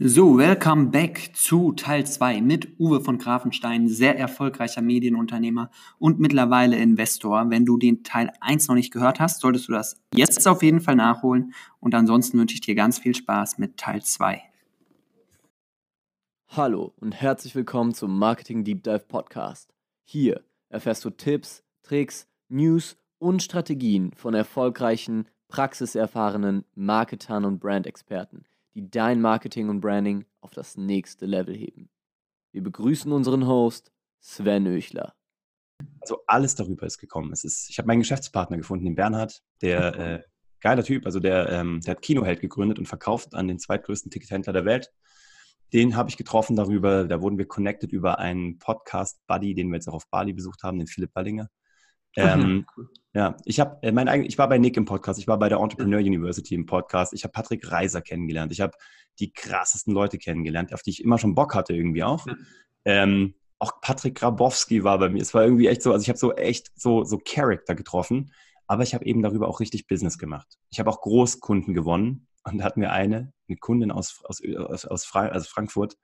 So, welcome back zu Teil 2 mit Uwe von Grafenstein, sehr erfolgreicher Medienunternehmer und mittlerweile Investor. Wenn du den Teil 1 noch nicht gehört hast, solltest du das jetzt auf jeden Fall nachholen. Und ansonsten wünsche ich dir ganz viel Spaß mit Teil 2. Hallo und herzlich willkommen zum Marketing Deep Dive Podcast. Hier erfährst du Tipps, Tricks, News und Strategien von erfolgreichen, praxiserfahrenen Marketern und Brandexperten – die dein Marketing und Branding auf das nächste Level heben. Wir begrüßen unseren Host Sven Öchler. Also alles darüber ist gekommen. Es ist, ich habe meinen Geschäftspartner gefunden, den Bernhard, der äh, geiler Typ, also der, ähm, der hat Kinoheld gegründet und verkauft an den zweitgrößten Tickethändler der Welt. Den habe ich getroffen darüber, da wurden wir connected über einen Podcast-Buddy, den wir jetzt auch auf Bali besucht haben, den Philipp Ballinger. Ähm, cool. Ja, ich habe äh, mein ich war bei Nick im Podcast, ich war bei der Entrepreneur University im Podcast, ich habe Patrick Reiser kennengelernt, ich habe die krassesten Leute kennengelernt, auf die ich immer schon Bock hatte irgendwie auch. Ähm, auch Patrick Grabowski war bei mir. Es war irgendwie echt so, also ich habe so echt so, so Charakter getroffen, aber ich habe eben darüber auch richtig Business gemacht. Ich habe auch Großkunden gewonnen und da hatten wir eine, eine Kundin aus, aus, aus, aus Fra also Frankfurt,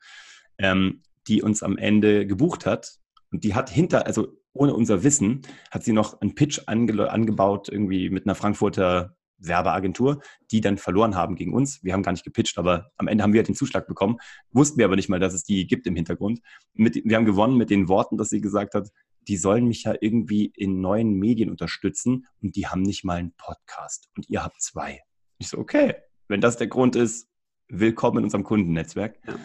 ähm, die uns am Ende gebucht hat und die hat hinter, also ohne unser Wissen, hat sie noch einen Pitch ange angebaut, irgendwie mit einer Frankfurter Werbeagentur, die dann verloren haben gegen uns. Wir haben gar nicht gepitcht, aber am Ende haben wir halt den Zuschlag bekommen. Wussten wir aber nicht mal, dass es die gibt im Hintergrund. Mit, wir haben gewonnen mit den Worten, dass sie gesagt hat, die sollen mich ja irgendwie in neuen Medien unterstützen und die haben nicht mal einen Podcast und ihr habt zwei. Ich so, okay, wenn das der Grund ist, willkommen in unserem Kundennetzwerk. Ja.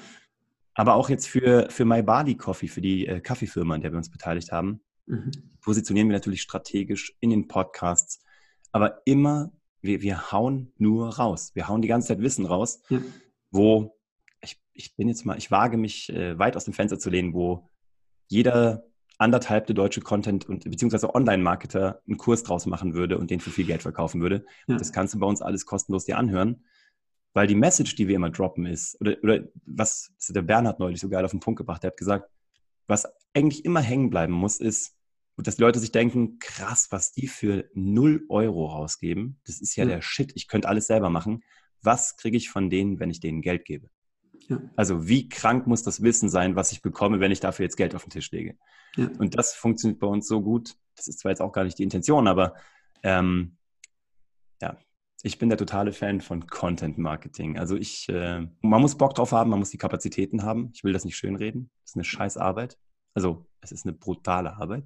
Aber auch jetzt für, für My Bali Coffee, für die äh, Kaffeefirma, an der wir uns beteiligt haben, Mhm. Positionieren wir natürlich strategisch in den Podcasts, aber immer, wir, wir hauen nur raus. Wir hauen die ganze Zeit Wissen raus, ja. wo ich, ich bin jetzt mal, ich wage mich äh, weit aus dem Fenster zu lehnen, wo jeder anderthalbte deutsche Content und beziehungsweise Online-Marketer einen Kurs draus machen würde und den für viel Geld verkaufen würde. Ja. Das kannst du bei uns alles kostenlos dir anhören, weil die Message, die wir immer droppen, ist, oder, oder was der Bernhard neulich so geil auf den Punkt gebracht, der hat gesagt, was eigentlich immer hängen bleiben muss, ist, und dass die Leute sich denken, krass, was die für 0 Euro rausgeben, das ist ja mhm. der Shit, ich könnte alles selber machen. Was kriege ich von denen, wenn ich denen Geld gebe? Ja. Also wie krank muss das Wissen sein, was ich bekomme, wenn ich dafür jetzt Geld auf den Tisch lege? Ja. Und das funktioniert bei uns so gut. Das ist zwar jetzt auch gar nicht die Intention, aber ähm, ja, ich bin der totale Fan von Content Marketing. Also ich, äh, man muss Bock drauf haben, man muss die Kapazitäten haben. Ich will das nicht schönreden. Das ist eine scheiß Arbeit. Also es ist eine brutale Arbeit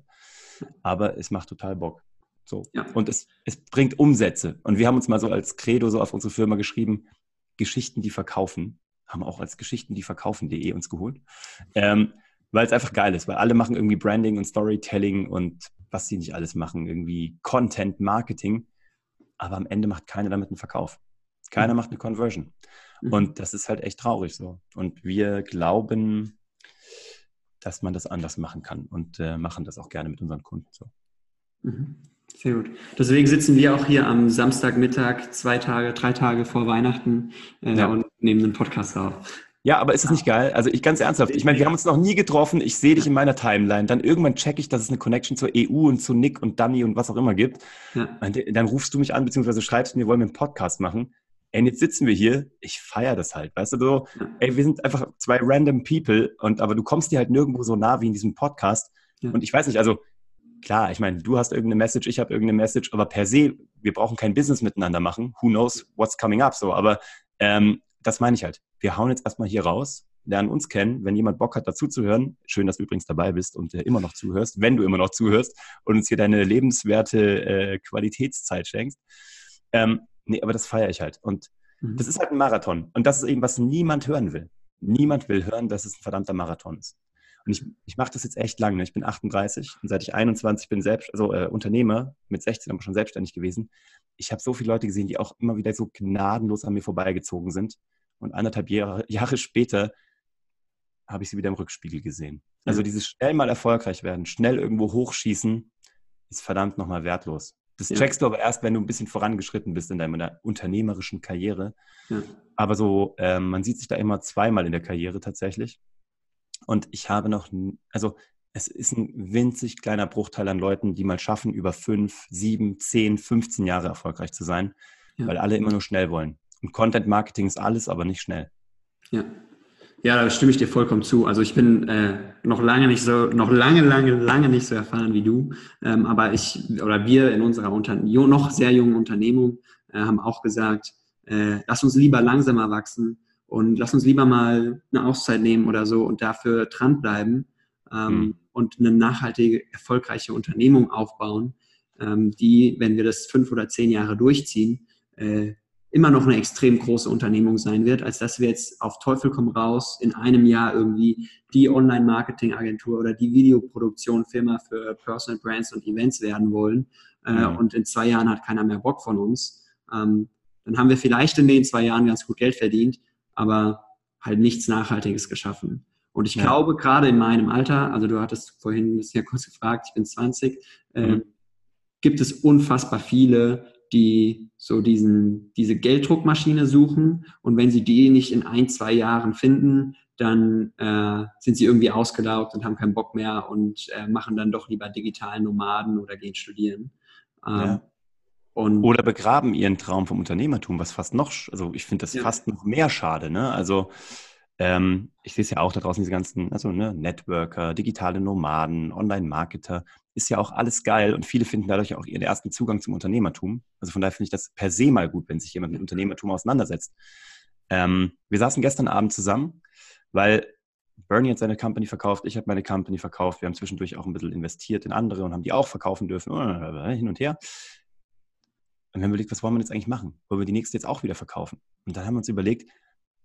aber es macht total Bock. So. Ja. Und es, es bringt Umsätze. Und wir haben uns mal so als Credo so auf unsere Firma geschrieben, Geschichten, die verkaufen. Haben wir auch als Geschichten, die verkaufen.de uns geholt. Ähm, weil es einfach geil ist, weil alle machen irgendwie Branding und Storytelling und was sie nicht alles machen, irgendwie Content, Marketing. Aber am Ende macht keiner damit einen Verkauf. Keiner mhm. macht eine Conversion. Mhm. Und das ist halt echt traurig so. Und wir glauben, dass man das anders machen kann und äh, machen das auch gerne mit unseren Kunden so. Mhm. Sehr gut. Deswegen sitzen wir auch hier am Samstagmittag, zwei Tage, drei Tage vor Weihnachten äh, ja. und nehmen einen Podcast auf. Ja, aber ist das nicht geil? Also ich ganz ernsthaft, ich meine, wir haben uns noch nie getroffen, ich sehe dich in meiner Timeline, dann irgendwann checke ich, dass es eine Connection zur EU und zu Nick und Danny und was auch immer gibt. Ja. Dann rufst du mich an, beziehungsweise schreibst mir, wollen wir einen Podcast machen ey, jetzt sitzen wir hier, ich feiere das halt, weißt du, so, ey, wir sind einfach zwei random People und aber du kommst dir halt nirgendwo so nah wie in diesem Podcast. Ja. Und ich weiß nicht, also klar, ich meine, du hast irgendeine Message, ich habe irgendeine Message, aber per se, wir brauchen kein Business miteinander machen. Who knows what's coming up? So, aber ähm, das meine ich halt. Wir hauen jetzt erstmal hier raus, lernen uns kennen. Wenn jemand Bock hat, dazu zu hören, schön, dass du übrigens dabei bist und äh, immer noch zuhörst, wenn du immer noch zuhörst und uns hier deine lebenswerte äh, Qualitätszeit schenkst. Ähm, Nee, aber das feiere ich halt. Und mhm. das ist halt ein Marathon. Und das ist eben, was niemand hören will. Niemand will hören, dass es ein verdammter Marathon ist. Und ich, ich mache das jetzt echt lange. Ne? Ich bin 38 und seit ich 21 bin, selbst, also äh, Unternehmer, mit 16 aber schon selbstständig gewesen. Ich habe so viele Leute gesehen, die auch immer wieder so gnadenlos an mir vorbeigezogen sind. Und anderthalb Jahre, Jahre später habe ich sie wieder im Rückspiegel gesehen. Also dieses schnell mal erfolgreich werden, schnell irgendwo hochschießen, ist verdammt nochmal wertlos. Das ja. checkst du aber erst, wenn du ein bisschen vorangeschritten bist in deiner unternehmerischen Karriere. Ja. Aber so, ähm, man sieht sich da immer zweimal in der Karriere tatsächlich. Und ich habe noch, also es ist ein winzig kleiner Bruchteil an Leuten, die mal schaffen, über fünf, sieben, zehn, 15 Jahre erfolgreich zu sein, ja. weil alle immer nur schnell wollen. Und Content Marketing ist alles, aber nicht schnell. Ja. Ja, da stimme ich dir vollkommen zu. Also ich bin äh, noch lange nicht so, noch lange, lange, lange nicht so erfahren wie du. Ähm, aber ich oder wir in unserer unter noch sehr jungen Unternehmung äh, haben auch gesagt, äh, lass uns lieber langsamer wachsen und lass uns lieber mal eine Auszeit nehmen oder so und dafür dranbleiben ähm, mhm. und eine nachhaltige, erfolgreiche Unternehmung aufbauen, ähm, die, wenn wir das fünf oder zehn Jahre durchziehen, äh, immer noch eine extrem große Unternehmung sein wird, als dass wir jetzt auf Teufel komm raus in einem Jahr irgendwie die Online-Marketing-Agentur oder die Videoproduktion-Firma für Personal Brands und Events werden wollen. Äh, mhm. Und in zwei Jahren hat keiner mehr Bock von uns. Ähm, dann haben wir vielleicht in den zwei Jahren ganz gut Geld verdient, aber halt nichts Nachhaltiges geschaffen. Und ich ja. glaube, gerade in meinem Alter, also du hattest vorhin ein bisschen kurz gefragt, ich bin 20, äh, mhm. gibt es unfassbar viele, die so diesen, diese Gelddruckmaschine suchen und wenn sie die nicht in ein, zwei Jahren finden, dann äh, sind sie irgendwie ausgelaugt und haben keinen Bock mehr und äh, machen dann doch lieber digitalen Nomaden oder gehen studieren. Ähm, ja. oder begraben ihren Traum vom Unternehmertum, was fast noch, also ich finde das ja. fast noch mehr schade. Ne? Also ähm, ich sehe es ja auch da draußen, diese ganzen, also ne, Networker, digitale Nomaden, Online-Marketer, ist ja auch alles geil und viele finden dadurch auch ihren ersten Zugang zum Unternehmertum. Also von daher finde ich das per se mal gut, wenn sich jemand mit Unternehmertum auseinandersetzt. Ähm, wir saßen gestern Abend zusammen, weil Bernie hat seine Company verkauft, ich habe meine Company verkauft, wir haben zwischendurch auch ein bisschen investiert in andere und haben die auch verkaufen dürfen, äh, hin und her. Und wir haben überlegt, was wollen wir jetzt eigentlich machen? Wollen wir die nächste jetzt auch wieder verkaufen? Und dann haben wir uns überlegt,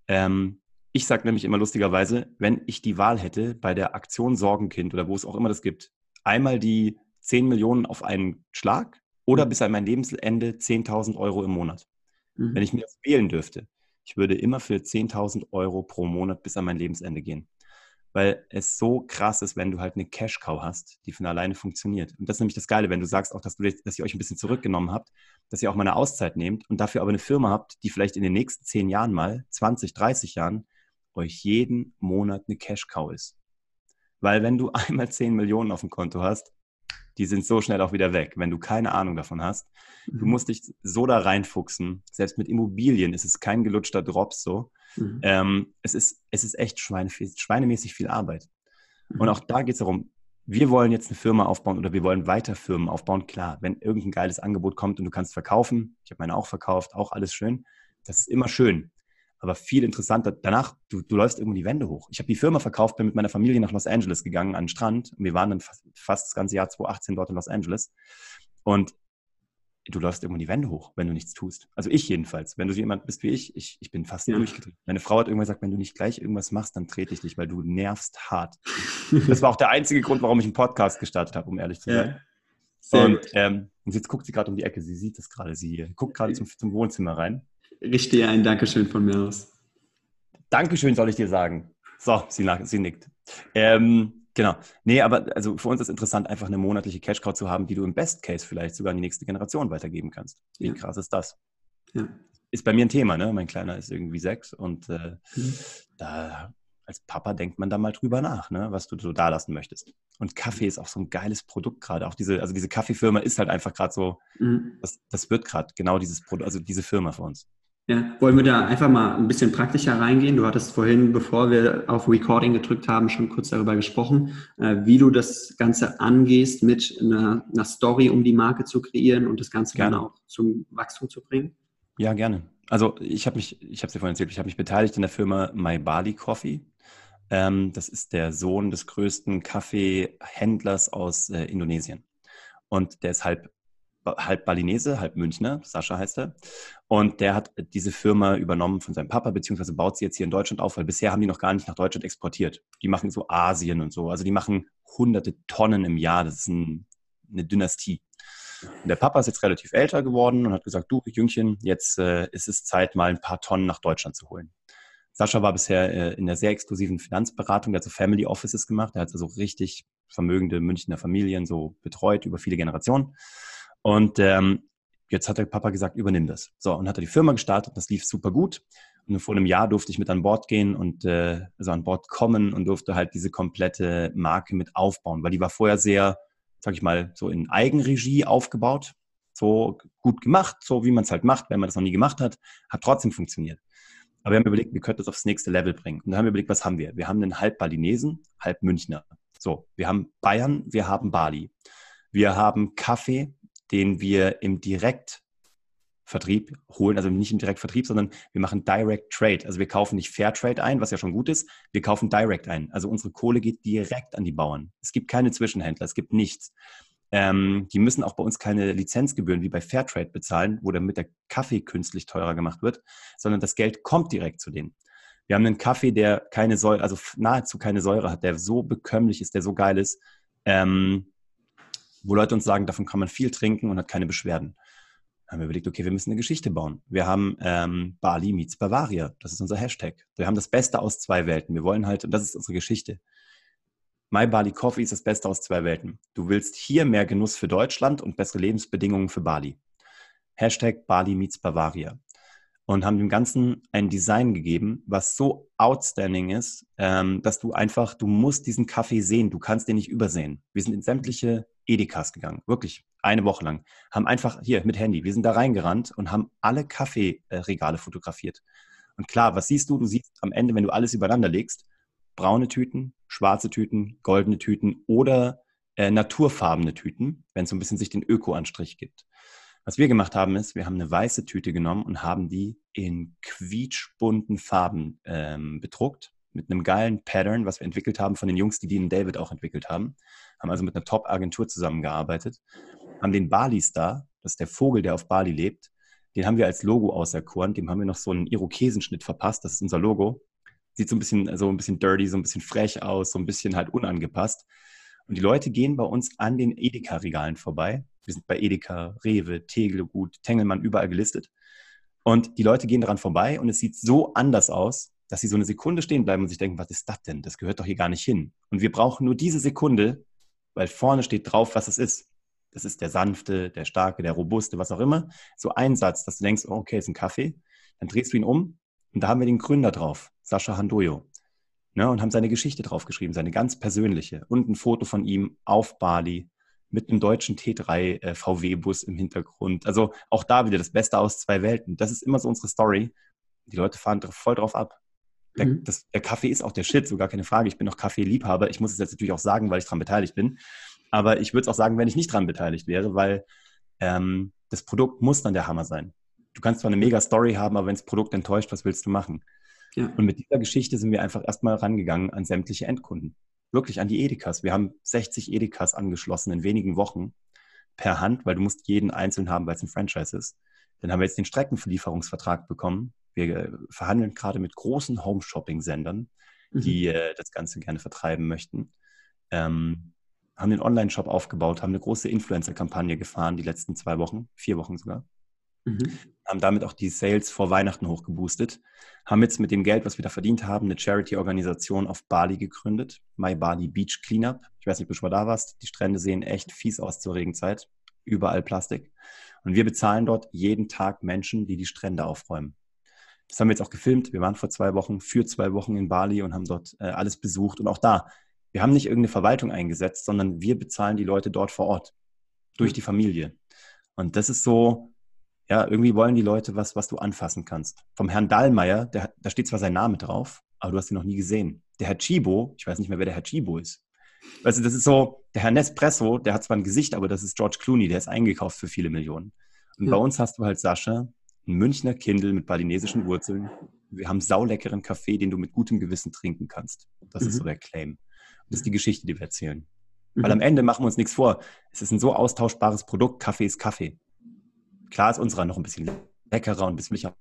ähm, ich sage nämlich immer lustigerweise, wenn ich die Wahl hätte bei der Aktion Sorgenkind oder wo es auch immer das gibt, einmal die 10 Millionen auf einen Schlag oder mhm. bis an mein Lebensende 10.000 Euro im Monat. Mhm. Wenn ich mir das wählen dürfte, ich würde immer für 10.000 Euro pro Monat bis an mein Lebensende gehen. Weil es so krass ist, wenn du halt eine Cash-Cow hast, die von alleine funktioniert. Und das ist nämlich das Geile, wenn du sagst auch, dass, du, dass ihr euch ein bisschen zurückgenommen habt, dass ihr auch mal eine Auszeit nehmt und dafür aber eine Firma habt, die vielleicht in den nächsten 10 Jahren mal, 20, 30 Jahren, euch jeden Monat eine Cash-Cow ist. Weil wenn du einmal 10 Millionen auf dem Konto hast, die sind so schnell auch wieder weg, wenn du keine Ahnung davon hast. Du mhm. musst dich so da reinfuchsen. Selbst mit Immobilien ist es kein gelutschter Drops so. Mhm. Ähm, es, ist, es ist echt schweinemäßig viel Arbeit. Mhm. Und auch da geht es darum, wir wollen jetzt eine Firma aufbauen oder wir wollen weiter Firmen aufbauen. Klar, wenn irgendein geiles Angebot kommt und du kannst verkaufen, ich habe meine auch verkauft, auch alles schön. Das ist immer schön aber viel interessanter. Danach, du, du läufst irgendwo die Wände hoch. Ich habe die Firma verkauft, bin mit meiner Familie nach Los Angeles gegangen, an den Strand. Und wir waren dann fast, fast das ganze Jahr 2018 dort in Los Angeles. Und du läufst irgendwo die Wände hoch, wenn du nichts tust. Also ich jedenfalls. Wenn du jemand bist wie ich, ich, ich bin fast ja. durchgedreht. Meine Frau hat irgendwann gesagt, wenn du nicht gleich irgendwas machst, dann trete ich dich, weil du nervst hart. das war auch der einzige Grund, warum ich einen Podcast gestartet habe, um ehrlich zu sein. Ja. Und, ähm, und jetzt guckt sie gerade um die Ecke. Sie sieht das gerade. Sie guckt gerade zum, zum Wohnzimmer rein richte dir ein Dankeschön von mir aus. Dankeschön soll ich dir sagen. So, sie, sie nickt. Ähm, genau. Nee, aber also für uns ist interessant, einfach eine monatliche Cash-Cow zu haben, die du im Best Case vielleicht sogar an die nächste Generation weitergeben kannst. Wie ja. krass ist das? Ja. Ist bei mir ein Thema, ne? Mein Kleiner ist irgendwie sechs und äh, mhm. da als Papa denkt man da mal drüber nach, ne? was du so da lassen möchtest. Und Kaffee ist auch so ein geiles Produkt gerade. Auch diese, also diese Kaffeefirma ist halt einfach gerade so, mhm. das, das wird gerade genau dieses Produkt, also diese Firma für uns. Ja, wollen wir da einfach mal ein bisschen praktischer reingehen? Du hattest vorhin, bevor wir auf Recording gedrückt haben, schon kurz darüber gesprochen, äh, wie du das Ganze angehst mit einer, einer, Story, um die Marke zu kreieren und das Ganze gerne. dann auch zum Wachstum zu bringen. Ja, gerne. Also ich habe mich, ich habe es dir vorhin erzählt, ich habe mich beteiligt in der Firma My Bali Coffee. Ähm, das ist der Sohn des größten Kaffeehändlers aus äh, Indonesien. Und der ist halb halb Balinese, halb Münchner, Sascha heißt er. Und der hat diese Firma übernommen von seinem Papa, beziehungsweise baut sie jetzt hier in Deutschland auf, weil bisher haben die noch gar nicht nach Deutschland exportiert. Die machen so Asien und so. Also die machen hunderte Tonnen im Jahr. Das ist ein, eine Dynastie. Und der Papa ist jetzt relativ älter geworden und hat gesagt, du Jüngchen, jetzt äh, ist es Zeit, mal ein paar Tonnen nach Deutschland zu holen. Sascha war bisher äh, in der sehr exklusiven Finanzberatung, der hat so Family Offices gemacht, der hat so richtig vermögende Münchner Familien so betreut über viele Generationen. Und ähm, jetzt hat der Papa gesagt, übernimm das. So, und hat er die Firma gestartet, das lief super gut. Und vor einem Jahr durfte ich mit an Bord gehen und äh, also an Bord kommen und durfte halt diese komplette Marke mit aufbauen, weil die war vorher sehr, sag ich mal, so in Eigenregie aufgebaut. So gut gemacht, so wie man es halt macht, wenn man das noch nie gemacht hat, hat trotzdem funktioniert. Aber wir haben überlegt, wir könnten das aufs nächste Level bringen. Und dann haben wir überlegt, was haben wir? Wir haben einen halb Balinesen, halb Münchner. So, wir haben Bayern, wir haben Bali. Wir haben Kaffee, den wir im Direktvertrieb holen, also nicht im Direktvertrieb, sondern wir machen Direct Trade. Also wir kaufen nicht Fair Trade ein, was ja schon gut ist, wir kaufen Direct ein. Also unsere Kohle geht direkt an die Bauern. Es gibt keine Zwischenhändler, es gibt nichts. Ähm, die müssen auch bei uns keine Lizenzgebühren wie bei Fairtrade bezahlen, wo damit der Kaffee künstlich teurer gemacht wird, sondern das Geld kommt direkt zu denen. Wir haben einen Kaffee, der keine Säure, also nahezu keine Säure hat, der so bekömmlich ist, der so geil ist, ähm, wo Leute uns sagen, davon kann man viel trinken und hat keine Beschwerden. Dann haben wir überlegt, okay, wir müssen eine Geschichte bauen. Wir haben ähm, Bali meets Bavaria. Das ist unser Hashtag. Wir haben das Beste aus zwei Welten. Wir wollen halt, und das ist unsere Geschichte. My Bali Coffee ist das Beste aus zwei Welten. Du willst hier mehr Genuss für Deutschland und bessere Lebensbedingungen für Bali. Hashtag Bali meets Bavaria. Und haben dem Ganzen ein Design gegeben, was so outstanding ist, ähm, dass du einfach, du musst diesen Kaffee sehen, du kannst den nicht übersehen. Wir sind in sämtliche Edekas gegangen, wirklich eine Woche lang, haben einfach hier mit Handy, wir sind da reingerannt und haben alle Kaffeeregale fotografiert. Und klar, was siehst du? Du siehst am Ende, wenn du alles übereinander legst, braune Tüten, schwarze Tüten, goldene Tüten oder äh, naturfarbene Tüten, wenn es so ein bisschen sich den Öko-Anstrich gibt. Was wir gemacht haben, ist, wir haben eine weiße Tüte genommen und haben die in quietschbunten Farben ähm, bedruckt, mit einem geilen Pattern, was wir entwickelt haben von den Jungs, die Dean David auch entwickelt haben. Haben also mit einer Top-Agentur zusammengearbeitet, haben den Bali-Star, das ist der Vogel, der auf Bali lebt, den haben wir als Logo auserkoren, dem haben wir noch so einen Irokesenschnitt verpasst, das ist unser Logo sieht so ein bisschen, so ein bisschen dirty, so ein bisschen frech aus, so ein bisschen halt unangepasst. Und die Leute gehen bei uns an den Edeka-Regalen vorbei. Wir sind bei Edeka, Rewe, Tegelgut, Tengelmann überall gelistet. Und die Leute gehen daran vorbei und es sieht so anders aus, dass sie so eine Sekunde stehen bleiben und sich denken, was ist das denn? Das gehört doch hier gar nicht hin. Und wir brauchen nur diese Sekunde, weil vorne steht drauf, was es ist. Das ist der sanfte, der starke, der robuste, was auch immer. So ein Satz, dass du denkst, oh, okay, ist ein Kaffee. Dann drehst du ihn um und da haben wir den Gründer drauf, Sascha Handoyo. Ne, und haben seine Geschichte draufgeschrieben, seine ganz persönliche. Und ein Foto von ihm auf Bali mit einem deutschen T3 äh, VW-Bus im Hintergrund. Also auch da wieder das Beste aus zwei Welten. Das ist immer so unsere Story. Die Leute fahren voll drauf ab. Der, mhm. das, der Kaffee ist auch der Shit, so gar keine Frage. Ich bin auch Kaffeeliebhaber. Ich muss es jetzt natürlich auch sagen, weil ich daran beteiligt bin. Aber ich würde es auch sagen, wenn ich nicht daran beteiligt wäre, weil ähm, das Produkt muss dann der Hammer sein du kannst zwar eine mega Story haben, aber wenn das Produkt enttäuscht, was willst du machen? Ja. Und mit dieser Geschichte sind wir einfach erstmal rangegangen an sämtliche Endkunden. Wirklich an die Edekas. Wir haben 60 Edekas angeschlossen in wenigen Wochen per Hand, weil du musst jeden einzeln haben, weil es ein Franchise ist. Dann haben wir jetzt den Streckenverlieferungsvertrag bekommen. Wir äh, verhandeln gerade mit großen Home-Shopping-Sendern, mhm. die äh, das Ganze gerne vertreiben möchten. Ähm, haben den Online-Shop aufgebaut, haben eine große Influencer-Kampagne gefahren, die letzten zwei Wochen, vier Wochen sogar. Mhm. Haben damit auch die Sales vor Weihnachten hochgeboostet. Haben jetzt mit dem Geld, was wir da verdient haben, eine Charity-Organisation auf Bali gegründet. My Bali Beach Cleanup. Ich weiß nicht, ob du schon mal da warst. Die Strände sehen echt fies aus zur Regenzeit. Überall Plastik. Und wir bezahlen dort jeden Tag Menschen, die die Strände aufräumen. Das haben wir jetzt auch gefilmt. Wir waren vor zwei Wochen, für zwei Wochen in Bali und haben dort äh, alles besucht. Und auch da, wir haben nicht irgendeine Verwaltung eingesetzt, sondern wir bezahlen die Leute dort vor Ort. Durch die Familie. Und das ist so, ja, irgendwie wollen die Leute was, was du anfassen kannst. Vom Herrn Dahlmeier, der, da steht zwar sein Name drauf, aber du hast ihn noch nie gesehen. Der Herr Chibo, ich weiß nicht mehr, wer der Herr Chibo ist. Weißt du, das ist so, der Herr Nespresso, der hat zwar ein Gesicht, aber das ist George Clooney, der ist eingekauft für viele Millionen. Und ja. bei uns hast du halt Sascha, ein Münchner Kindle mit balinesischen Wurzeln. Wir haben sauleckeren Kaffee, den du mit gutem Gewissen trinken kannst. Das mhm. ist so der Claim. Und das ist die Geschichte, die wir erzählen. Mhm. Weil am Ende machen wir uns nichts vor. Es ist ein so austauschbares Produkt. Kaffee ist Kaffee. Klar ist unserer noch ein bisschen leckerer und ein bisschen milcher,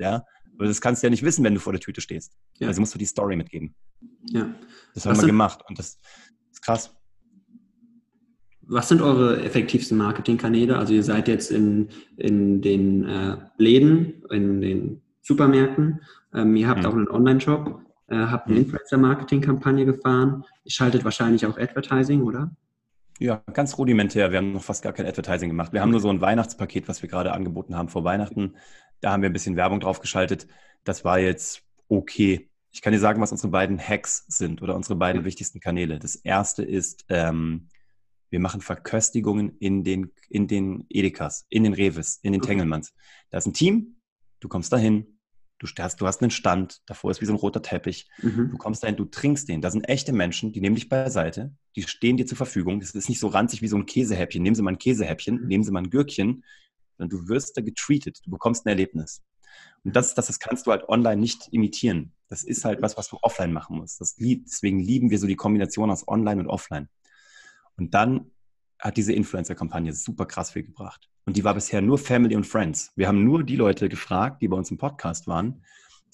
ja. Aber das kannst du ja nicht wissen, wenn du vor der Tüte stehst. Ja. Also musst du die Story mitgeben. Ja. Das haben wir gemacht und das ist krass. Was sind eure effektivsten Marketingkanäle? Also ihr seid jetzt in, in den äh, Läden, in den Supermärkten. Ähm, ihr habt hm. auch einen Online-Shop, äh, habt eine hm. Influencer-Marketing-Kampagne gefahren. Ihr schaltet wahrscheinlich auch Advertising, oder? Ja, ganz rudimentär. Wir haben noch fast gar kein Advertising gemacht. Wir haben nur so ein Weihnachtspaket, was wir gerade angeboten haben vor Weihnachten. Da haben wir ein bisschen Werbung drauf geschaltet. Das war jetzt okay. Ich kann dir sagen, was unsere beiden Hacks sind oder unsere beiden wichtigsten Kanäle. Das erste ist, ähm, wir machen Verköstigungen in den, in den Edekas, in den Reves, in den Tengelmanns. Da ist ein Team, du kommst dahin, Du hast, du hast einen Stand, davor ist wie so ein roter Teppich. Mhm. Du kommst dahin, du trinkst den. Da sind echte Menschen, die nehmen dich beiseite, die stehen dir zur Verfügung. Das ist nicht so ranzig wie so ein Käsehäppchen. Nehmen Sie mal ein Käsehäppchen, mhm. nehmen Sie mal ein Gürkchen, sondern du wirst da getreated. Du bekommst ein Erlebnis. Und das, das, das kannst du halt online nicht imitieren. Das ist halt was, was du offline machen musst. Das deswegen lieben wir so die Kombination aus online und offline. Und dann hat diese Influencer-Kampagne super krass viel gebracht. Und die war bisher nur Family und Friends. Wir haben nur die Leute gefragt, die bei uns im Podcast waren,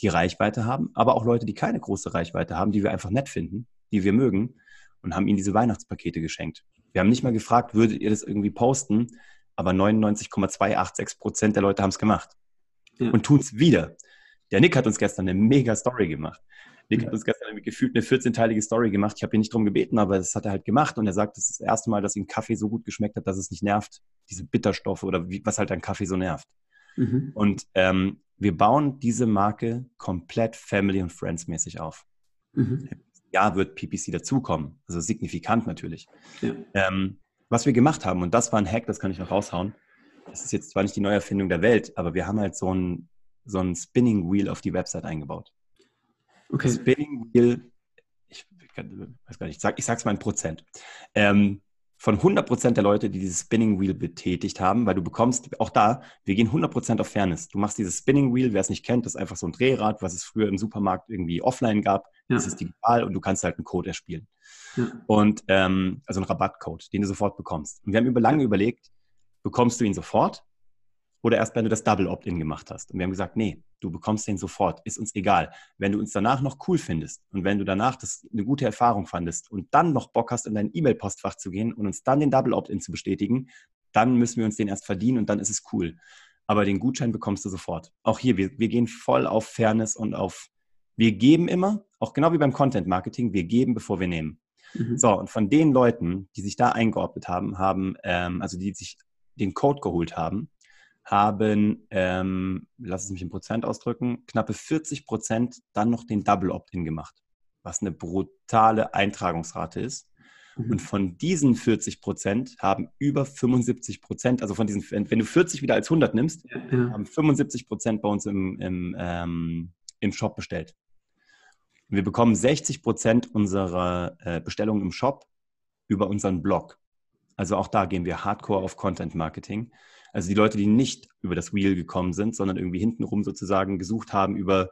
die Reichweite haben, aber auch Leute, die keine große Reichweite haben, die wir einfach nett finden, die wir mögen und haben ihnen diese Weihnachtspakete geschenkt. Wir haben nicht mal gefragt, würdet ihr das irgendwie posten, aber 99,286 Prozent der Leute haben es gemacht ja. und tun es wieder. Der Nick hat uns gestern eine mega Story gemacht. Nick hat uns gestern gefühlt eine 14-teilige Story gemacht. Ich habe ihn nicht darum gebeten, aber das hat er halt gemacht. Und er sagt, das ist das erste Mal, dass ihm Kaffee so gut geschmeckt hat, dass es nicht nervt. Diese Bitterstoffe oder wie, was halt an Kaffee so nervt. Mhm. Und ähm, wir bauen diese Marke komplett Family- und Friends-mäßig auf. Mhm. Ja, wird PPC dazukommen. Also signifikant natürlich. Ja. Ähm, was wir gemacht haben, und das war ein Hack, das kann ich noch raushauen. Das ist jetzt zwar nicht die Neuerfindung der Welt, aber wir haben halt so ein, so ein Spinning Wheel auf die Website eingebaut. Okay. Spinning Wheel, ich, weiß gar nicht, ich, sag, ich sag's mal in Prozent. Ähm, von 100 Prozent der Leute, die dieses Spinning Wheel betätigt haben, weil du bekommst, auch da, wir gehen 100 Prozent auf Fairness. Du machst dieses Spinning Wheel, wer es nicht kennt, das ist einfach so ein Drehrad, was es früher im Supermarkt irgendwie offline gab. Ja. Das ist digital und du kannst halt einen Code erspielen. Ja. Und, ähm, also einen Rabattcode, den du sofort bekommst. Und wir haben über lange überlegt, bekommst du ihn sofort oder erst, wenn du das Double Opt-in gemacht hast. Und wir haben gesagt, nee, du bekommst den sofort, ist uns egal. Wenn du uns danach noch cool findest und wenn du danach das eine gute Erfahrung fandest und dann noch Bock hast, in dein E-Mail-Postfach zu gehen und uns dann den Double Opt-in zu bestätigen, dann müssen wir uns den erst verdienen und dann ist es cool. Aber den Gutschein bekommst du sofort. Auch hier, wir, wir gehen voll auf Fairness und auf, wir geben immer, auch genau wie beim Content Marketing, wir geben, bevor wir nehmen. Mhm. So, und von den Leuten, die sich da eingeordnet haben, haben, ähm, also die sich den Code geholt haben, haben, ähm, lass es mich in Prozent ausdrücken, knappe 40 Prozent dann noch den Double Opt-in gemacht, was eine brutale Eintragungsrate ist. Mhm. Und von diesen 40 Prozent haben über 75 Prozent, also von diesen, wenn du 40 wieder als 100 nimmst, ja, ja. haben 75 Prozent bei uns im, im, ähm, im Shop bestellt. Wir bekommen 60 Prozent unserer äh, Bestellungen im Shop über unseren Blog. Also auch da gehen wir hardcore auf Content Marketing. Also die Leute, die nicht über das Wheel gekommen sind, sondern irgendwie hintenrum sozusagen gesucht haben über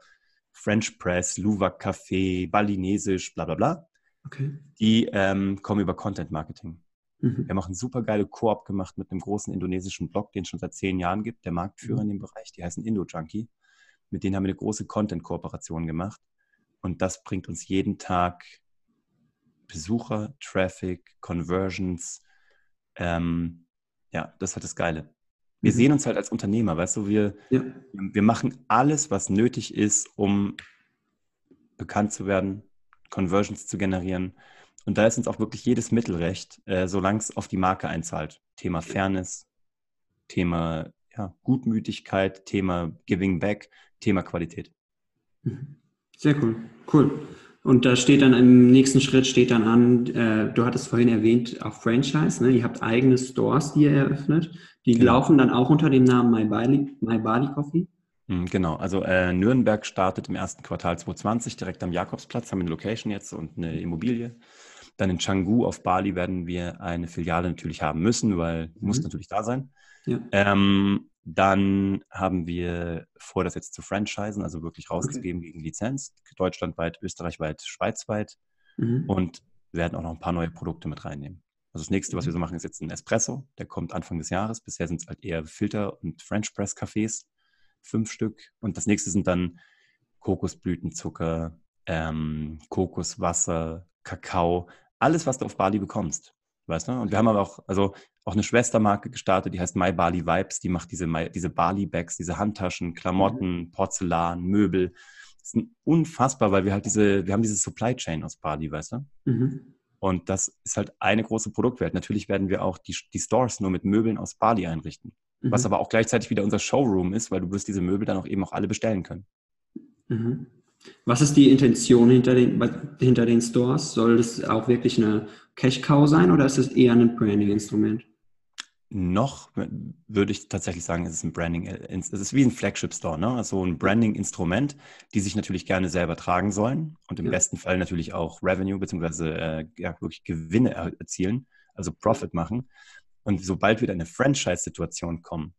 French Press, Luwak Café, Balinesisch, bla bla bla, okay. die ähm, kommen über Content Marketing. Mhm. Wir haben auch eine super geile Koop gemacht mit einem großen indonesischen Blog, den es schon seit zehn Jahren gibt, der Marktführer mhm. in dem Bereich, die heißen Indo Junkie. Mit denen haben wir eine große Content-Kooperation gemacht. Und das bringt uns jeden Tag Besucher, Traffic, Conversions. Ähm, ja, das hat das Geile. Wir mhm. sehen uns halt als Unternehmer, weißt du, wir, ja. wir machen alles, was nötig ist, um bekannt zu werden, Conversions zu generieren. Und da ist uns auch wirklich jedes Mittel recht, äh, solange es auf die Marke einzahlt. Thema Fairness, Thema ja, Gutmütigkeit, Thema Giving Back, Thema Qualität. Mhm. Sehr cool. Cool. Und da steht dann im nächsten Schritt steht dann an, äh, du hattest vorhin erwähnt, auch Franchise, ne? ihr habt eigene Stores, die ihr eröffnet. Die genau. laufen dann auch unter dem Namen My Bali, My Bali Coffee? Hm, genau, also äh, Nürnberg startet im ersten Quartal 2020 direkt am Jakobsplatz, haben wir eine Location jetzt und eine Immobilie. Dann in Canggu auf Bali werden wir eine Filiale natürlich haben müssen, weil mhm. muss natürlich da sein. Ja. Ähm, dann haben wir vor, das jetzt zu franchisen, also wirklich rauszugeben okay. gegen Lizenz, deutschlandweit, österreichweit, schweizweit mhm. und werden auch noch ein paar neue Produkte mit reinnehmen. Also das nächste, was wir so machen, ist jetzt ein Espresso. Der kommt Anfang des Jahres. Bisher sind es halt eher Filter- und French Press Cafés, fünf Stück. Und das nächste sind dann Kokosblütenzucker, ähm, Kokoswasser, Kakao, alles, was du auf Bali bekommst. Weißt du? Und wir haben aber auch, also auch eine Schwestermarke gestartet, die heißt My Bali Vibes. Die macht diese, diese Bali-Bags, diese Handtaschen, Klamotten, mhm. Porzellan, Möbel. Das ist unfassbar, weil wir halt diese, wir haben diese Supply Chain aus Bali, weißt du? Mhm. Und das ist halt eine große Produktwelt. Natürlich werden wir auch die, die Stores nur mit Möbeln aus Bali einrichten. Mhm. Was aber auch gleichzeitig wieder unser Showroom ist, weil du wirst diese Möbel dann auch eben auch alle bestellen können. Mhm. Was ist die Intention hinter den, hinter den Stores? Soll das auch wirklich eine Cash-Cow sein oder ist es eher ein Branding-Instrument? noch würde ich tatsächlich sagen, es ist ein Branding, es ist wie ein Flagship Store, ne? Also ein Branding-Instrument, die sich natürlich gerne selber tragen sollen und im ja. besten Fall natürlich auch Revenue bzw. Äh, ja, wirklich Gewinne erzielen, also Profit machen. Und sobald wir in eine Franchise-Situation kommen,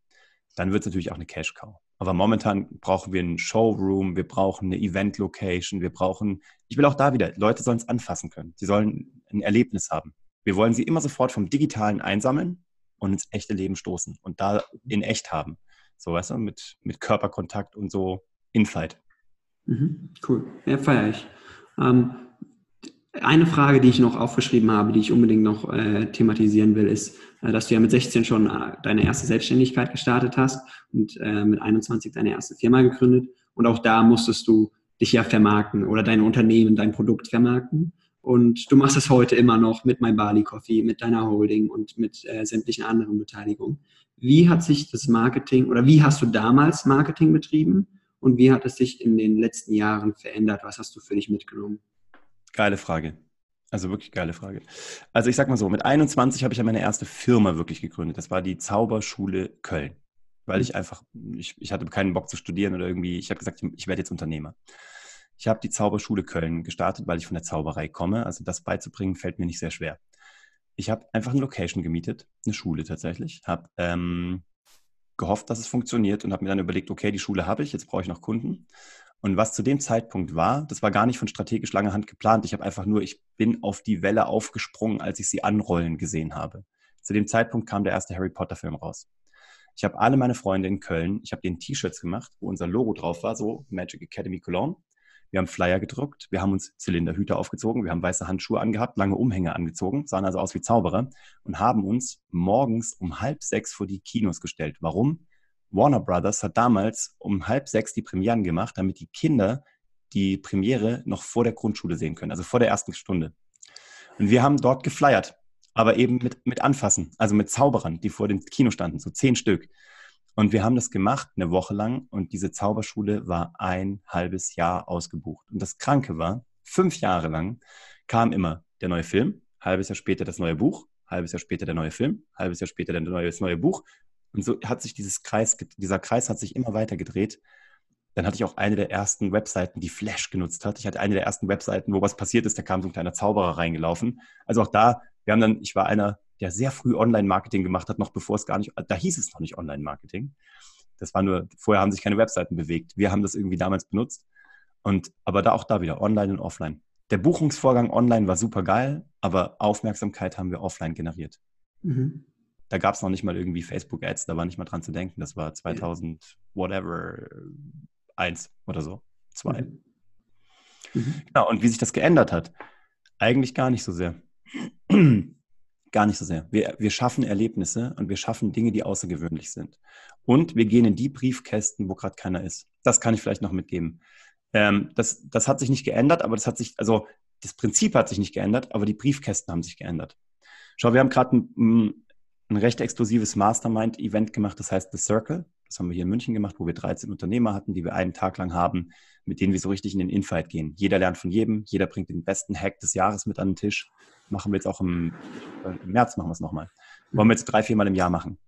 dann wird es natürlich auch eine Cash-Cow. Aber momentan brauchen wir einen Showroom, wir brauchen eine Event-Location, wir brauchen, ich will auch da wieder, Leute sollen es anfassen können. Sie sollen ein Erlebnis haben. Wir wollen sie immer sofort vom Digitalen einsammeln und ins echte Leben stoßen und da in echt haben. So, weißt du, mit, mit Körperkontakt und so Infight. Mhm, cool. Ja, feiere ich. Ähm, eine Frage, die ich noch aufgeschrieben habe, die ich unbedingt noch äh, thematisieren will, ist, äh, dass du ja mit 16 schon äh, deine erste Selbstständigkeit gestartet hast und äh, mit 21 deine erste Firma gegründet. Und auch da musstest du dich ja vermarkten oder dein Unternehmen, dein Produkt vermarkten. Und du machst es heute immer noch mit My Bali Coffee, mit deiner Holding und mit äh, sämtlichen anderen Beteiligungen. Wie hat sich das Marketing oder wie hast du damals Marketing betrieben und wie hat es sich in den letzten Jahren verändert? Was hast du für dich mitgenommen? Geile Frage. Also wirklich geile Frage. Also ich sag mal so, mit 21 habe ich ja meine erste Firma wirklich gegründet. Das war die Zauberschule Köln. Weil mhm. ich einfach, ich, ich hatte keinen Bock zu studieren oder irgendwie, ich habe gesagt, ich werde jetzt Unternehmer. Ich habe die Zauberschule Köln gestartet, weil ich von der Zauberei komme. Also das beizubringen fällt mir nicht sehr schwer. Ich habe einfach eine Location gemietet, eine Schule tatsächlich, habe ähm, gehofft, dass es funktioniert und habe mir dann überlegt, okay, die Schule habe ich, jetzt brauche ich noch Kunden. Und was zu dem Zeitpunkt war, das war gar nicht von strategisch langer Hand geplant. Ich habe einfach nur, ich bin auf die Welle aufgesprungen, als ich sie anrollen gesehen habe. Zu dem Zeitpunkt kam der erste Harry Potter Film raus. Ich habe alle meine Freunde in Köln, ich habe denen T-Shirts gemacht, wo unser Logo drauf war, so Magic Academy Cologne. Wir haben Flyer gedruckt, wir haben uns Zylinderhüte aufgezogen, wir haben weiße Handschuhe angehabt, lange Umhänge angezogen, sahen also aus wie Zauberer und haben uns morgens um halb sechs vor die Kinos gestellt. Warum? Warner Brothers hat damals um halb sechs die Premieren gemacht, damit die Kinder die Premiere noch vor der Grundschule sehen können, also vor der ersten Stunde. Und wir haben dort geflyert, aber eben mit, mit Anfassen, also mit Zauberern, die vor dem Kino standen, so zehn Stück. Und wir haben das gemacht eine Woche lang und diese Zauberschule war ein halbes Jahr ausgebucht. Und das Kranke war, fünf Jahre lang kam immer der neue Film, halbes Jahr später das neue Buch, halbes Jahr später der neue Film, halbes Jahr später das neue Buch. Und so hat sich dieses Kreis, dieser Kreis hat sich immer weiter gedreht. Dann hatte ich auch eine der ersten Webseiten, die Flash genutzt hat. Ich hatte eine der ersten Webseiten, wo was passiert ist, da kam so ein kleiner Zauberer reingelaufen. Also auch da, wir haben dann, ich war einer der sehr früh Online-Marketing gemacht hat, noch bevor es gar nicht, da hieß es noch nicht Online-Marketing. Das war nur, vorher haben sich keine Webseiten bewegt. Wir haben das irgendwie damals benutzt. Und, aber da auch da wieder, online und offline. Der Buchungsvorgang online war super geil, aber Aufmerksamkeit haben wir offline generiert. Mhm. Da gab es noch nicht mal irgendwie Facebook-Ads, da war nicht mal dran zu denken. Das war 2000, ja. whatever, eins oder so, zwei. Mhm. Mhm. Genau, und wie sich das geändert hat, eigentlich gar nicht so sehr. Gar nicht so sehr. Wir, wir schaffen Erlebnisse und wir schaffen Dinge, die außergewöhnlich sind. Und wir gehen in die Briefkästen, wo gerade keiner ist. Das kann ich vielleicht noch mitgeben. Ähm, das, das hat sich nicht geändert, aber das hat sich, also das Prinzip hat sich nicht geändert, aber die Briefkästen haben sich geändert. Schau, wir haben gerade ein, ein recht exklusives Mastermind-Event gemacht, das heißt The Circle. Das haben wir hier in München gemacht, wo wir 13 Unternehmer hatten, die wir einen Tag lang haben, mit denen wir so richtig in den Infight gehen. Jeder lernt von jedem, jeder bringt den besten Hack des Jahres mit an den Tisch machen wir jetzt auch im, im März, machen wir es nochmal. Wollen wir jetzt drei, viermal im Jahr machen.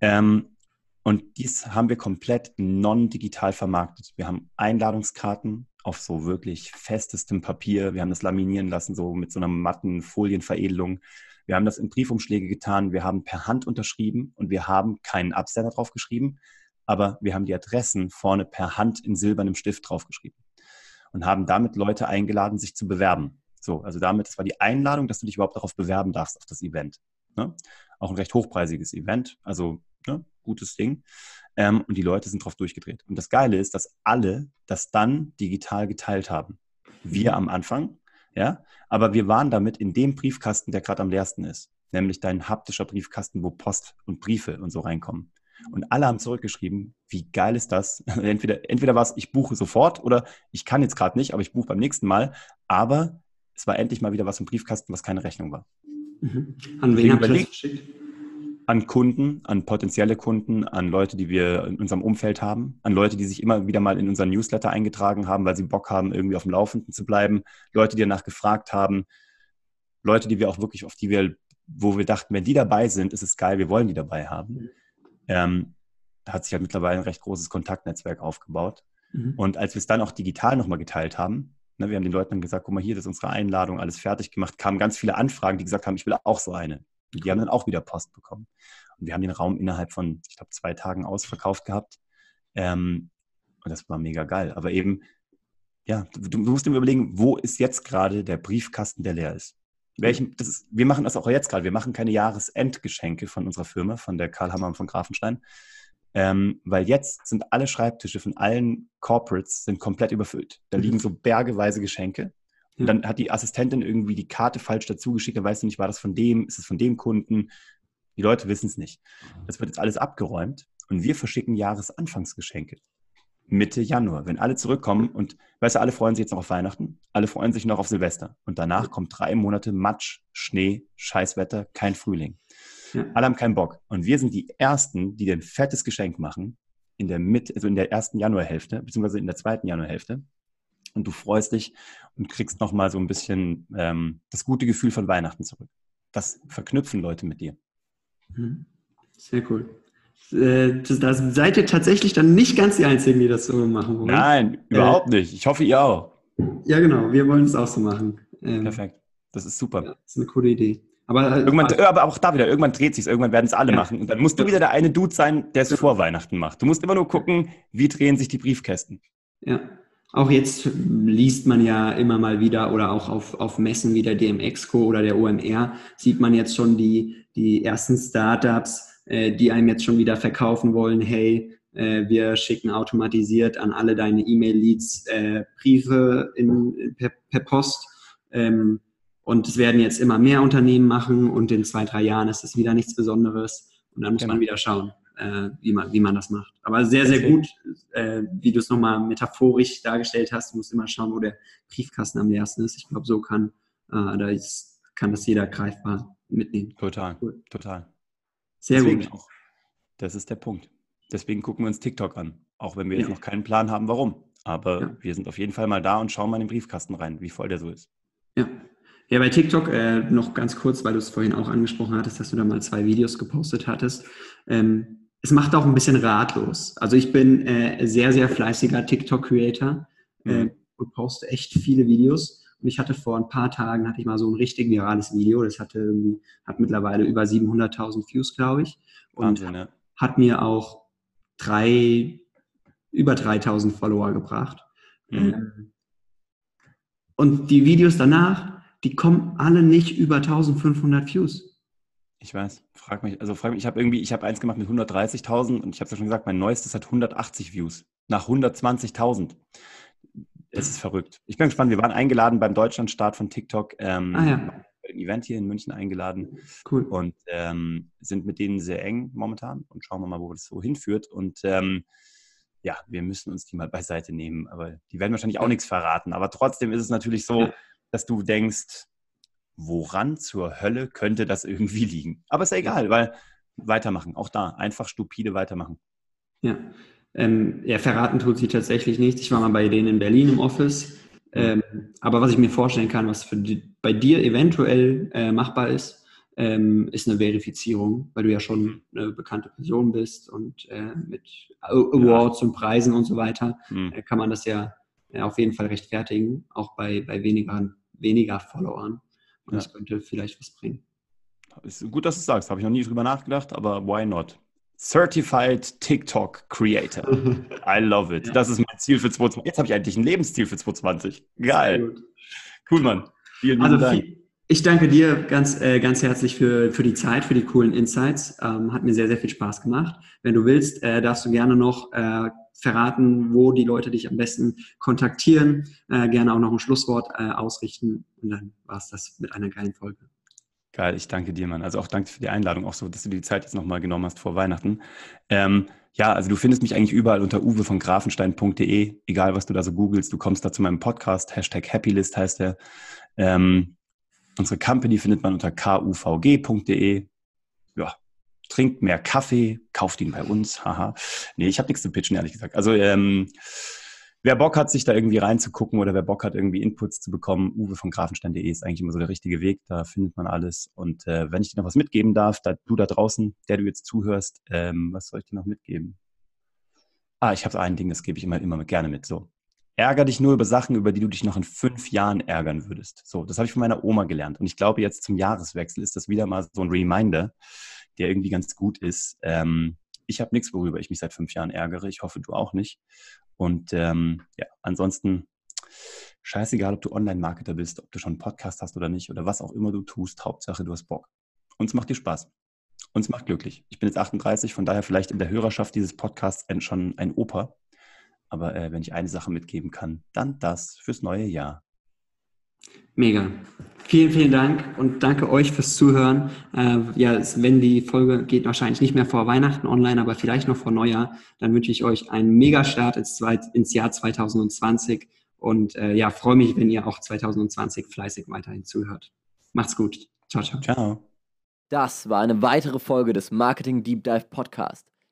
Ähm, und dies haben wir komplett non-digital vermarktet. Wir haben Einladungskarten auf so wirklich festestem Papier. Wir haben das laminieren lassen, so mit so einer matten Folienveredelung. Wir haben das in Briefumschläge getan. Wir haben per Hand unterschrieben und wir haben keinen Absender drauf geschrieben, aber wir haben die Adressen vorne per Hand in silbernem Stift draufgeschrieben und haben damit Leute eingeladen, sich zu bewerben. So, also damit, das war die Einladung, dass du dich überhaupt darauf bewerben darfst, auf das Event. Ne? Auch ein recht hochpreisiges Event, also ne, gutes Ding. Ähm, und die Leute sind drauf durchgedreht. Und das Geile ist, dass alle das dann digital geteilt haben. Wir mhm. am Anfang, ja, aber wir waren damit in dem Briefkasten, der gerade am leersten ist, nämlich dein haptischer Briefkasten, wo Post und Briefe und so reinkommen. Und alle haben zurückgeschrieben, wie geil ist das? entweder, entweder war es, ich buche sofort oder ich kann jetzt gerade nicht, aber ich buche beim nächsten Mal. Aber es war endlich mal wieder was im Briefkasten, was keine Rechnung war. Mhm. An wen habt ihr das geschickt? An Kunden, an potenzielle Kunden, an Leute, die wir in unserem Umfeld haben, an Leute, die sich immer wieder mal in unseren Newsletter eingetragen haben, weil sie Bock haben, irgendwie auf dem Laufenden zu bleiben, Leute, die danach gefragt haben, Leute, die wir auch wirklich, auf die wir wo wir dachten, wenn die dabei sind, ist es geil, wir wollen die dabei haben. Mhm. Ähm, da hat sich halt mittlerweile ein recht großes Kontaktnetzwerk aufgebaut. Mhm. Und als wir es dann auch digital nochmal geteilt haben, ne, wir haben den Leuten dann gesagt, guck mal, hier, das ist unsere Einladung, alles fertig gemacht, kamen ganz viele Anfragen, die gesagt haben, ich will auch so eine. Und die haben dann auch wieder Post bekommen. Und wir haben den Raum innerhalb von, ich glaube, zwei Tagen ausverkauft gehabt. Ähm, und das war mega geil. Aber eben, ja, du, du musst dir überlegen, wo ist jetzt gerade der Briefkasten, der leer ist. Welchen, ist, wir machen das auch jetzt gerade. Wir machen keine Jahresendgeschenke von unserer Firma, von der Karl Hammer und von Grafenstein. Ähm, weil jetzt sind alle Schreibtische von allen Corporates sind komplett überfüllt. Da mhm. liegen so bergeweise Geschenke. Und dann hat die Assistentin irgendwie die Karte falsch dazu geschickt. Dann weißt du nicht, war das von dem, ist es von dem Kunden? Die Leute wissen es nicht. Das wird jetzt alles abgeräumt und wir verschicken Jahresanfangsgeschenke. Mitte Januar, wenn alle zurückkommen und, weißt du, alle freuen sich jetzt noch auf Weihnachten, alle freuen sich noch auf Silvester und danach kommt drei Monate Matsch, Schnee, Scheißwetter, kein Frühling. Ja. Alle haben keinen Bock. Und wir sind die Ersten, die ein fettes Geschenk machen in der Mitte, also in der ersten Januarhälfte, beziehungsweise in der zweiten Januarhälfte. Und du freust dich und kriegst nochmal so ein bisschen ähm, das gute Gefühl von Weihnachten zurück. Das verknüpfen Leute mit dir. Mhm. Sehr cool. Äh, da seid ihr tatsächlich dann nicht ganz die Einzigen, die das so machen wollen. Nein, überhaupt äh, nicht. Ich hoffe, ihr auch. Ja, genau. Wir wollen es auch so machen. Ähm, Perfekt. Das ist super. Ja, das ist eine coole Idee. Aber, äh, irgendwann, aber auch da wieder, irgendwann dreht sich irgendwann werden es alle ja. machen. Und dann musst du wieder der eine Dude sein, der es vor Weihnachten macht. Du musst immer nur gucken, wie drehen sich die Briefkästen. Ja. Auch jetzt liest man ja immer mal wieder oder auch auf, auf Messen wie der DMX-Co oder der OMR sieht man jetzt schon die, die ersten Startups, äh, die einem jetzt schon wieder verkaufen wollen, hey, äh, wir schicken automatisiert an alle deine E-Mail-Leads äh, Briefe in, per, per Post. Ähm, und es werden jetzt immer mehr Unternehmen machen und in zwei, drei Jahren ist es wieder nichts Besonderes. Und dann muss genau. man wieder schauen, äh, wie, man, wie man das macht. Aber sehr, sehr gut, äh, wie du es nochmal metaphorisch dargestellt hast. Du musst immer schauen, wo der Briefkasten am leersten ist. Ich glaube, so kann, äh, da ist, kann das jeder greifbar mitnehmen. Total, cool. total. Sehr Deswegen gut. Auch, das ist der Punkt. Deswegen gucken wir uns TikTok an, auch wenn wir ja. jetzt noch keinen Plan haben, warum. Aber ja. wir sind auf jeden Fall mal da und schauen mal in den Briefkasten rein, wie voll der so ist. Ja. Ja, bei TikTok äh, noch ganz kurz, weil du es vorhin auch angesprochen hattest, dass du da mal zwei Videos gepostet hattest. Ähm, es macht auch ein bisschen ratlos. Also ich bin äh, sehr, sehr fleißiger TikTok-Creator äh, mhm. und poste echt viele Videos. Und ich hatte vor ein paar Tagen, hatte ich mal so ein richtig virales Video, das hatte irgendwie, hat mittlerweile über 700.000 Views, glaube ich. Und Wahnsinn, ja. hat mir auch drei, über 3000 Follower gebracht. Mhm. Ähm, und die Videos danach, die kommen alle nicht über 1500 Views. Ich weiß, frag mich, also frag mich, ich habe irgendwie, ich habe eins gemacht mit 130.000 und ich habe es ja schon gesagt, mein neuestes hat 180 Views nach 120.000. Das ist verrückt. Ich bin gespannt. Wir waren eingeladen beim Deutschlandstart von TikTok. Ähm, ah, ja. Ein Event hier in München eingeladen. Cool. Und ähm, sind mit denen sehr eng momentan und schauen wir mal, wo das so hinführt. Und ähm, ja, wir müssen uns die mal beiseite nehmen. Aber die werden wahrscheinlich auch nichts verraten. Aber trotzdem ist es natürlich so, dass du denkst, woran zur Hölle könnte das irgendwie liegen? Aber ist ja egal, weil weitermachen. Auch da einfach stupide weitermachen. Ja, ähm, ja, verraten tut sie tatsächlich nichts. Ich war mal bei denen in Berlin im Office. Ähm, aber was ich mir vorstellen kann, was für die, bei dir eventuell äh, machbar ist, ähm, ist eine Verifizierung, weil du ja schon eine bekannte Person bist und äh, mit Awards ja. und Preisen und so weiter mhm. äh, kann man das ja äh, auf jeden Fall rechtfertigen, auch bei, bei weniger, weniger Followern. Und ja. das könnte vielleicht was bringen. Ist gut, dass du es sagst. Habe ich noch nie drüber nachgedacht, aber why not? Certified TikTok Creator. I love it. Ja. Das ist mein Ziel für 2020. Jetzt habe ich eigentlich ein Lebensziel für 2020. Geil. Cool, Mann. Vielen, also Dank. Ich danke dir ganz, äh, ganz herzlich für, für die Zeit, für die coolen Insights. Ähm, hat mir sehr, sehr viel Spaß gemacht. Wenn du willst, äh, darfst du gerne noch äh, verraten, wo die Leute dich am besten kontaktieren. Äh, gerne auch noch ein Schlusswort äh, ausrichten. Und dann war es das mit einer geilen Folge. Geil, ich danke dir, Mann. Also auch danke für die Einladung, auch so, dass du die Zeit jetzt nochmal genommen hast vor Weihnachten. Ähm, ja, also du findest mich eigentlich überall unter uwe von grafenstein.de, egal was du da so googelst, du kommst da zu meinem Podcast, Hashtag Happylist heißt der. Ähm, unsere Company findet man unter kuvg.de. Ja, trinkt mehr Kaffee, kauft ihn bei uns, haha. Nee, ich habe nichts zu pitchen, ehrlich gesagt. Also ähm, wer Bock hat, sich da irgendwie reinzugucken oder wer Bock hat, irgendwie Inputs zu bekommen, uwe von grafenstein.de ist eigentlich immer so der richtige Weg. Da findet man alles. Und äh, wenn ich dir noch was mitgeben darf, da, du da draußen, der du jetzt zuhörst, ähm, was soll ich dir noch mitgeben? Ah, ich habe ein Ding, das gebe ich immer, immer gerne mit. So. Ärger dich nur über Sachen, über die du dich noch in fünf Jahren ärgern würdest. So, das habe ich von meiner Oma gelernt. Und ich glaube, jetzt zum Jahreswechsel ist das wieder mal so ein Reminder, der irgendwie ganz gut ist. Ähm, ich habe nichts, worüber ich mich seit fünf Jahren ärgere. Ich hoffe, du auch nicht. Und ähm, ja, ansonsten scheißegal, ob du Online-Marketer bist, ob du schon einen Podcast hast oder nicht oder was auch immer du tust. Hauptsache, du hast Bock. Uns macht dir Spaß. Uns macht glücklich. Ich bin jetzt 38, von daher vielleicht in der Hörerschaft dieses Podcasts schon ein Opa. Aber äh, wenn ich eine Sache mitgeben kann, dann das fürs neue Jahr. Mega. Vielen, vielen Dank und danke euch fürs Zuhören. Äh, ja, wenn die Folge geht wahrscheinlich nicht mehr vor Weihnachten online, aber vielleicht noch vor Neujahr, dann wünsche ich euch einen Mega-Start ins, ins, Jahr 2020 und äh, ja, freue mich, wenn ihr auch 2020 fleißig weiterhin zuhört. Macht's gut. Ciao, ciao. Ciao. Das war eine weitere Folge des Marketing Deep Dive Podcast.